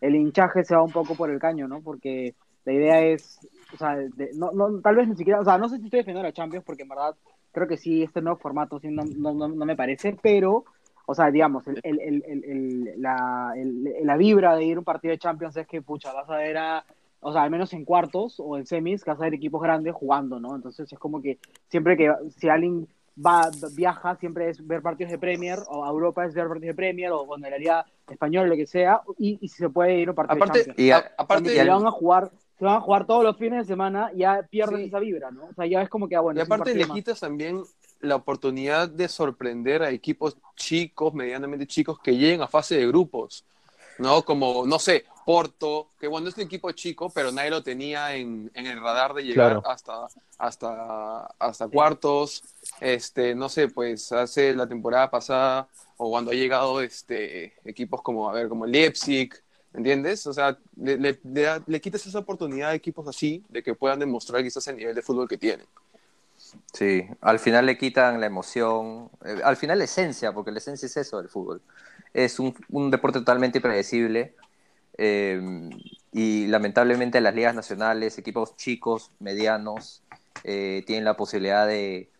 El hinchaje se va un poco por el caño, ¿no? Porque la idea es, o sea, no, no, tal vez ni siquiera, o sea, no sé si estoy defendiendo a Champions, porque en verdad creo que sí, este nuevo formato sí no, no, no, me parece, pero, o sea, digamos, el, el, el, la, la vibra de ir un partido de Champions es que, pucha, vas a ver a, o sea, al menos en cuartos o en semis, vas a ver equipos grandes jugando, ¿no? Entonces es como que siempre que, si alguien va, viaja, siempre es ver partidos de Premier, o a Europa es ver partidos de Premier, o cuando la Liga Española, lo que sea, y, y si se puede ir a un partido
Aparte,
de Champions.
Y a-
a- aparte,
Si van a jugar, si van a jugar todos los fines de semana, ya pierdes
Sí.
esa vibra, ¿no? O sea, ya es como que, ah, bueno,
y aparte le quitas también la oportunidad de sorprender a equipos chicos, medianamente chicos, que lleguen a fase de grupos, ¿no? Como, no sé, Porto, que bueno, es un equipo chico, pero nadie lo tenía en, en el radar de llegar
Claro.
hasta, hasta, hasta cuartos, este, no sé, pues hace la temporada pasada, o cuando ha llegado este, equipos como, a ver, como Leipzig, ¿entiendes? O sea, le, le, le quitas esa oportunidad a equipos así, de que puedan demostrar quizás el nivel de fútbol que tienen.
Sí, al final le quitan la emoción, eh, al final la esencia, porque la esencia es eso del fútbol. Es un, deporte totalmente impredecible eh, y lamentablemente las ligas nacionales, equipos chicos, medianos, eh, tienen la posibilidad de,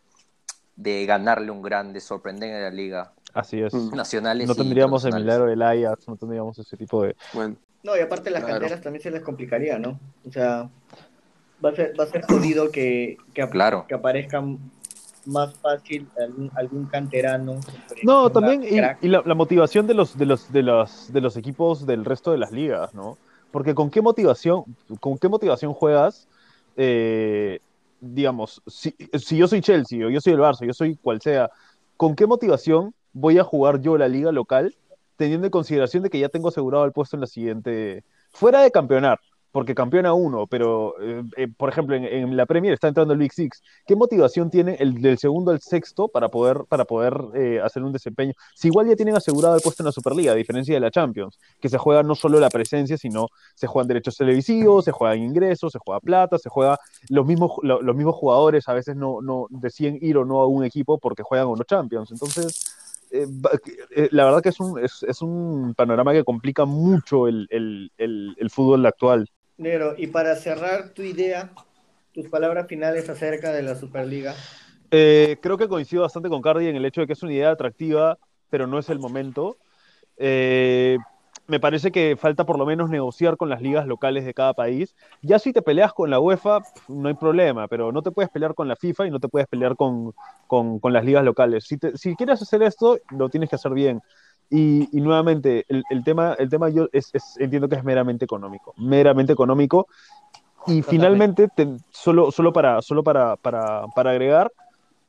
de ganarle un grande, sorprender en la liga.
Así es.
Mm.
Nacionales
No
y
tendríamos el milagro del Ajax, no tendríamos ese tipo de...
Bueno,
No, y aparte las
Claro.
canteras también se les complicaría, ¿no? O sea, va a ser, va a ser jodido que, que, ap-
Claro.
que aparezca más fácil algún, algún canterano.
No, también y,
crack.
y la, la motivación de los, de, los, de, los, de los equipos del resto de las ligas, ¿no? Porque con qué motivación, con qué motivación juegas, eh, digamos, si, si yo soy Chelsea o yo soy el Barça, yo soy cual sea, ¿con qué motivación voy a jugar yo la liga local teniendo en consideración de que ya tengo asegurado el puesto en la siguiente, fuera de campeonar, porque campeona uno, pero eh, eh, por ejemplo en, la Premier está entrando el Big Six, ¿qué motivación tiene el del segundo al sexto para poder, para poder eh, hacer un desempeño? Si igual ya tienen asegurado el puesto en la Superliga, a diferencia de la Champions, que se juega no solo la presencia, sino se juegan derechos televisivos, se juegan ingresos, se juega plata, se juega los mismos, lo- los mismos jugadores a veces no, deciden ir o no a un equipo porque juegan o no Champions. Entonces, eh, eh, la verdad que es un, es, es un panorama que complica mucho el, el, el fútbol actual.
Negro, y para cerrar tu idea, tus palabras finales acerca de la Superliga.
Eh, creo que coincido bastante con Cardi en el hecho de que es una idea atractiva, pero no es el momento. Eh, me parece que falta por lo menos negociar con las ligas locales de cada país. Ya si te peleas con la UEFA, no hay problema, pero no te puedes pelear con la FIFA y no te puedes pelear con, con, con las ligas locales. Si, si quieres hacer esto, lo tienes que hacer bien. Y, y nuevamente, el, el tema, el tema yo es, es- entiendo que es meramente económico, meramente económico. Y finalmente, te- solo, solo, para, solo para, para, para agregar,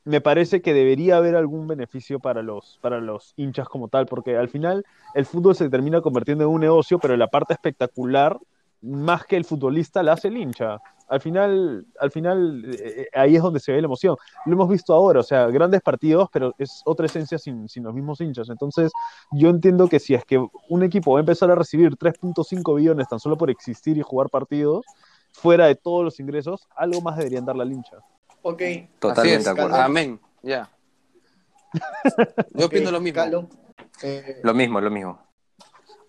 me parece que debería haber algún beneficio para los, para los hinchas como tal, porque al final el fútbol se termina convirtiendo en un negocio, pero la parte espectacular, más que el futbolista, la hace el hincha. Al final, al final eh, ahí es donde se ve la emoción. Lo hemos visto ahora, o sea, grandes partidos, pero es otra esencia sin, sin los mismos hinchas. Entonces, yo entiendo que si es que un equipo va a empezar a recibir 3.5 billones tan solo por existir y jugar partidos, fuera de todos los ingresos, algo más deberían darle al hincha.
Ok.
Totalmente de acuerdo.
Amén. Ya. Yo
ok,
opino lo mismo.
Calo, eh,
Lo mismo, lo mismo.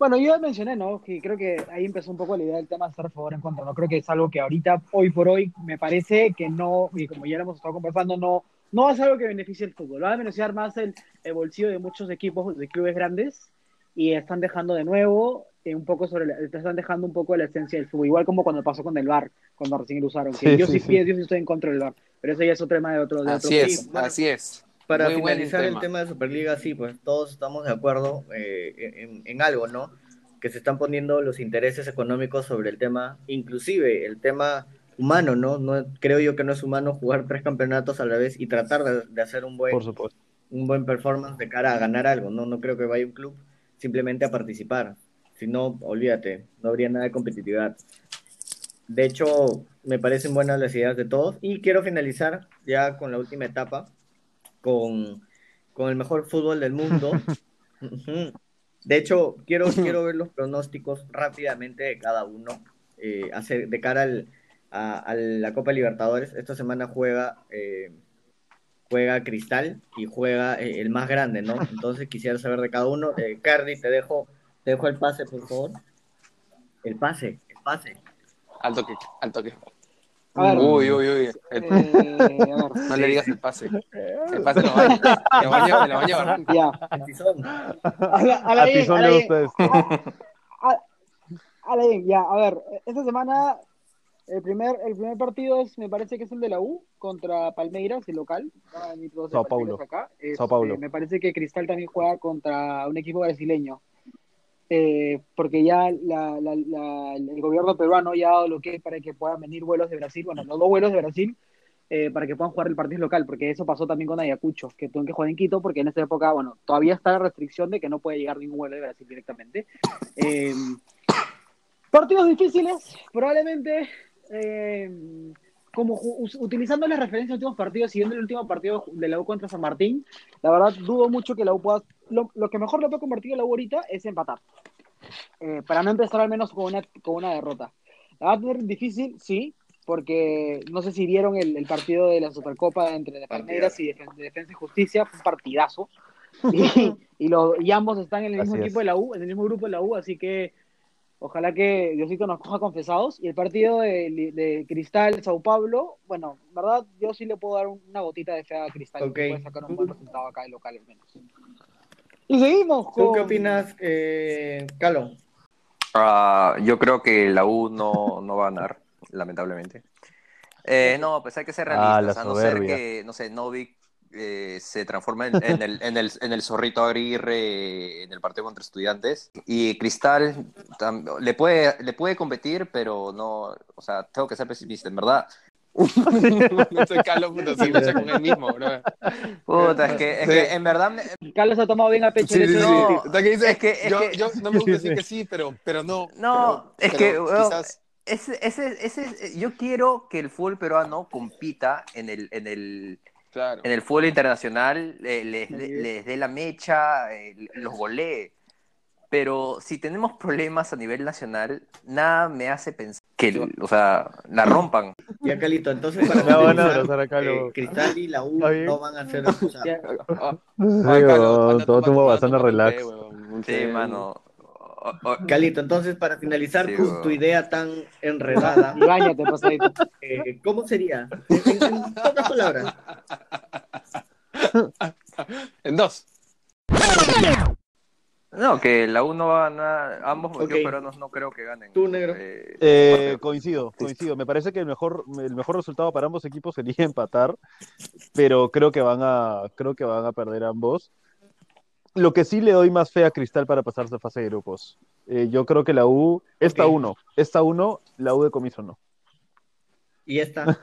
Bueno, yo ya mencioné, ¿no? Que creo que ahí empezó un poco la idea del tema de estar a favor en contra. No creo que es algo que ahorita, hoy por hoy, me parece que no, y como ya lo hemos estado conversando, no, no ser algo que beneficie el fútbol. Va a beneficiar más el, el bolsillo de muchos equipos, de clubes grandes, y están dejando de nuevo eh, un poco sobre, la- están dejando un poco la esencia del fútbol, igual como cuando pasó con el VAR, cuando recién lo usaron. que
Sí,
yo,
sí,
sí,
sí.
yo sí estoy en contra del VAR, pero eso ya es otro tema de otro. De
Así
otro
es, así es.
Para
Muy
finalizar el
tema.
tema de Superliga, sí, pues todos estamos de acuerdo eh, en, en algo, ¿no? Que se están poniendo los intereses económicos sobre el tema, inclusive el tema humano, ¿no? no creo yo que no es humano jugar tres campeonatos a la vez y tratar de, de hacer un buen,
Por supuesto.
un buen performance de cara a ganar algo, ¿no? No creo que vaya un club simplemente a participar. Si no, olvídate, no habría nada de competitividad. De hecho, me parecen buenas las ideas de todos y quiero finalizar ya con la última etapa, con, con el mejor fútbol del mundo. De hecho, quiero, quiero ver los pronósticos rápidamente de cada uno eh, hace- de cara al- a, a la Copa Libertadores. Esta semana juega, eh, juega Cristal y juega eh, el más grande, ¿no? Entonces quisiera saber de cada uno. Eh, Cardi, te dejo, te dejo el pase, por favor. El pase, el pase.
Al toque, al toque.
A ver,
Uy, uy, uy. El-
eh, a ver,
no le digas el pase. El pase baña, lo baña Barranco.
ya.
Tizón.
A la, a la
A
bien,
Tizón
a la bien. A la ya, a ver, esta semana el primer, el primer partido es, me parece que es el de la U contra Palmeiras, el local. A de
Sao Paulo.
acá. Este,
Sao Paulo.
Me parece que Cristal también juega contra un equipo brasileño. Eh, porque ya la- la- la- el gobierno peruano ya ha dado lo que es para que puedan venir vuelos de Brasil, bueno, los dos vuelos de Brasil, eh, para que puedan jugar el partido local, porque eso pasó también con Ayacucho, que tuvieron que jugar en Quito, porque en esa época, bueno, todavía está la restricción de que no puede llegar ningún vuelo de Brasil directamente. Eh, partidos difíciles, probablemente, eh, como utilizando las referencias de últimos partidos, siguiendo el último partido de la U contra San Martín, la verdad dudo mucho que la U pueda, lo, lo que mejor le puede convertir a la U ahorita es empatar, Eh, para no empezar al menos con una, con una derrota. La va a tener difícil, sí, porque no sé si vieron el, el partido de la Supercopa entre de Palmeiras y Defen- de Defensa y Justicia, fue un partidazo. Y, y, lo- y ambos están en el mismo
Así es.
equipo de la U, en el mismo grupo de la U, así que ojalá que Diosito nos coja confesados. Y el partido de, de Cristal Sao Paulo, bueno, verdad, yo sí le puedo dar una gotita de fe a Cristal,
Ok.
que puede sacar un buen resultado acá en local al menos. Y seguimos
¿Tú
con...
qué opinas, eh, Calo?
Ah, yo creo que la U no, no va a ganar, lamentablemente. Eh, no, pues hay que ser
Ah,
realistas.
la
a no ser que, no sé, Novik eh, se transforme en, en el, en, el, en el zorrito Aguirre en el partido contra estudiantes. Y Cristal tam- le, puede, le puede competir, pero no, o sea, tengo que ser pesimista, en verdad.
No soy Carlos, puta, lucha con él mismo, bro.
Puta, es que, es
Sí.
que en verdad me-
Carlos ha tomado bien a pecho
Sí, sí,
No,
Está que dice,
es que- es
yo,
que-
yo no me gusta decir que sí, pero, pero no.
No,
pero-
es que,
pero quizás
ese, ese, ese, yo quiero que el fútbol peruano compita en el, en el,
Claro.
en el fútbol internacional, eh, les, dé- les dé la mecha, eh, los golee. Pero si tenemos problemas a nivel nacional, nada me hace pensar que, o sea, la rompan.
Ya, Calito, entonces para
Me van a abrazar a Calo.
eh, Cristal y la U no van a
Ya,
Ah,
weón,
anda,
todo tuvo bastante relax.
Sí, mano. O- o-
Calito, entonces para finalizar
Sí,
tu, idea tan enredada,
bañate, pasadito.
eh, ¿cómo sería? En, en- en pocas palabras.
En dos.
No, que la U no va a ganar. Ambos
Ok.
equipos peruanos no creo que ganen.
Tú, negro.
Eh,
Eh, coincido, coincido. Me parece que el mejor, el mejor resultado para ambos equipos sería empatar, pero creo que van a, creo que van a perder ambos. Lo que sí le doy más fe a Cristal para pasarse a fase de grupos. Eh, yo creo que la U, esta uno, esta uno, la U de comiso no.
Y esta.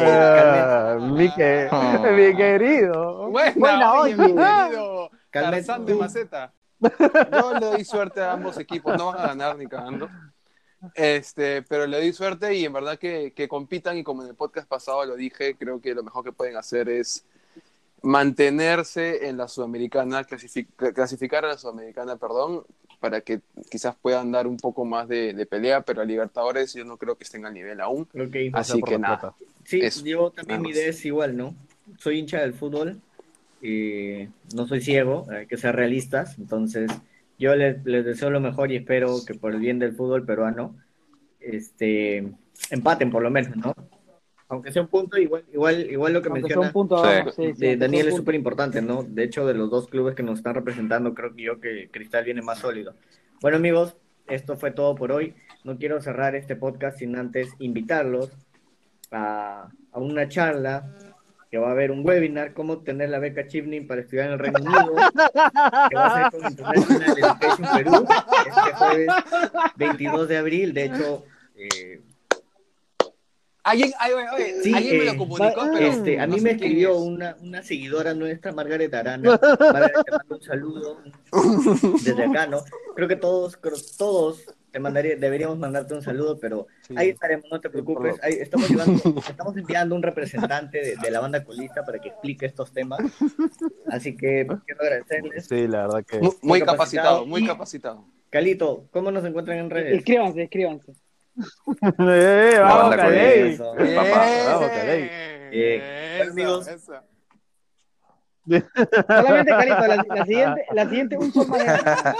Ah, mi, que-
Ah.
mi querido.
Buena,
Buena,
oye, mi querido
Calmet,
Tarzán de maceta. Yo le doy suerte a ambos equipos, no van a ganar ni cagando. Este, pero le doy suerte y en verdad que, que compitan y como en el podcast pasado lo dije, creo que lo mejor que pueden hacer es mantenerse en la Sudamericana, clasifi- clasificar a la Sudamericana, perdón, para que quizás puedan dar un poco más de, de pelea, pero a Libertadores yo no creo que estén al nivel aún. Así
por
que nada.
plata.
Sí,
Eso,
yo también mi idea es igual, ¿no? Soy hincha del fútbol, y no soy ciego, hay que ser realistas, entonces yo les, les deseo lo mejor y espero que por el bien del fútbol peruano, este, empaten por lo menos, ¿no? Aunque sea un punto, igual, igual, igual lo que
Aunque
menciona
un punto
Sí.
abajo, sí, sí,
de
aunque sea
Daniel es súper importante, ¿no? De hecho, de los dos clubes que nos están representando, creo que yo que Cristal viene más sólido. Bueno, amigos, esto fue todo por hoy. No quiero cerrar este podcast sin antes invitarlos a, a una charla que va a haber un webinar, cómo obtener la beca Chipney para estudiar en el Reino Unido, que va a ser con International Education Perú, este jueves 22 de abril. De hecho, eh,
Alguien, ay, oye, oye,
Sí,
alguien me
eh,
lo comunicó,
va-
pero
Este, a
no
mí
sé
me escribió
es.
una, una seguidora nuestra, Margaret Arana. Margaret, te mando un saludo desde acá, ¿no? Creo que todos, creo, todos te mandaría, deberíamos mandarte un saludo, pero
Sí.
ahí estaremos, no te preocupes. Ahí estamos, llevando- estamos enviando un representante de, de la banda colista para que explique estos temas. Así que quiero agradecerles.
Sí, la verdad que.
Muy, muy
capacitado
capacitado, muy capacitado.
Calito, ¿cómo nos encuentran en redes?
Escríbanse, escríbanse.
¡Eh, vamos, Caley!
Eso.
El papá.
Vamos, Caley.
Eh, amigos.
esa.
Solamente, Carito, la, la siguiente, la siguiente un son más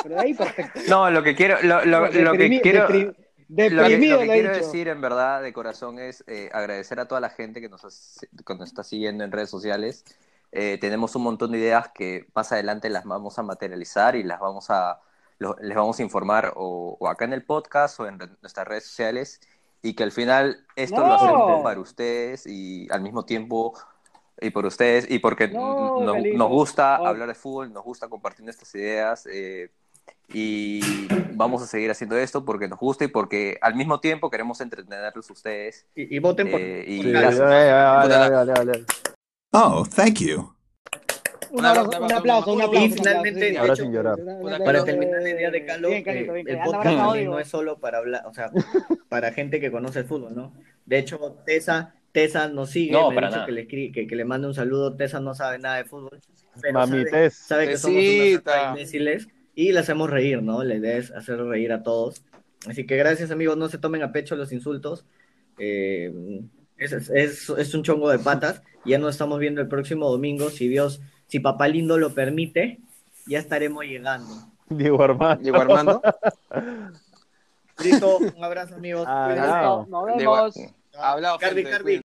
pero ahí perfecto.
No, lo que quiero, lo, lo- lo que
Deprimi-
quiero,
depri-
lo que,
deprimido
lo que
lo
quiero
dicho.
decir en verdad de corazón es eh, agradecer a toda la gente que nos, hace- que nos está siguiendo en redes sociales. Eh, tenemos un montón de ideas que más adelante las vamos a materializar y las vamos a, lo- les vamos a informar o, o acá en el podcast o en re- nuestras redes sociales y que al final esto lo
¡No!
hacemos para ustedes y al mismo tiempo y por ustedes y porque
No,
nos,
Galito.
nos gusta
Oh.
hablar de fútbol, nos gusta compartir nuestras ideas eh, y vamos a seguir haciendo esto porque nos gusta y porque al mismo tiempo queremos entretenerlos ustedes.
Y, y voten por.
Eh, y
Sí, vale, vale, vale.
Oh, thank you.
Un abrazo, un aplauso, un aplauso.
Y finalmente, hecho,
sin llorar.
Para terminar la idea de Carlos,
Bien, Carlito,
eh,
bien,
el podcast no es solo para hablar, o sea, para gente que conoce el fútbol, ¿no? De hecho, Tessa, Tessa nos sigue,
No,
me
para
dicho que le, que, que le mande un saludo. Tessa no sabe nada de fútbol, pero
Mami,
sabe,
Tess.
sabe que somos unos imbéciles y le hacemos reír, ¿no? La idea es hacer reír a todos. Así que gracias, amigos, no se tomen a pecho los insultos. Eh, es, es, es un chongo de patas. Ya nos estamos viendo el próximo domingo, si Dios, si Papá Lindo lo permite, ya estaremos llegando.
Diego Armando.
Listo, un abrazo, amigos.
Ah, no.
Nos vemos.
Hablado,
Cardi,
gente.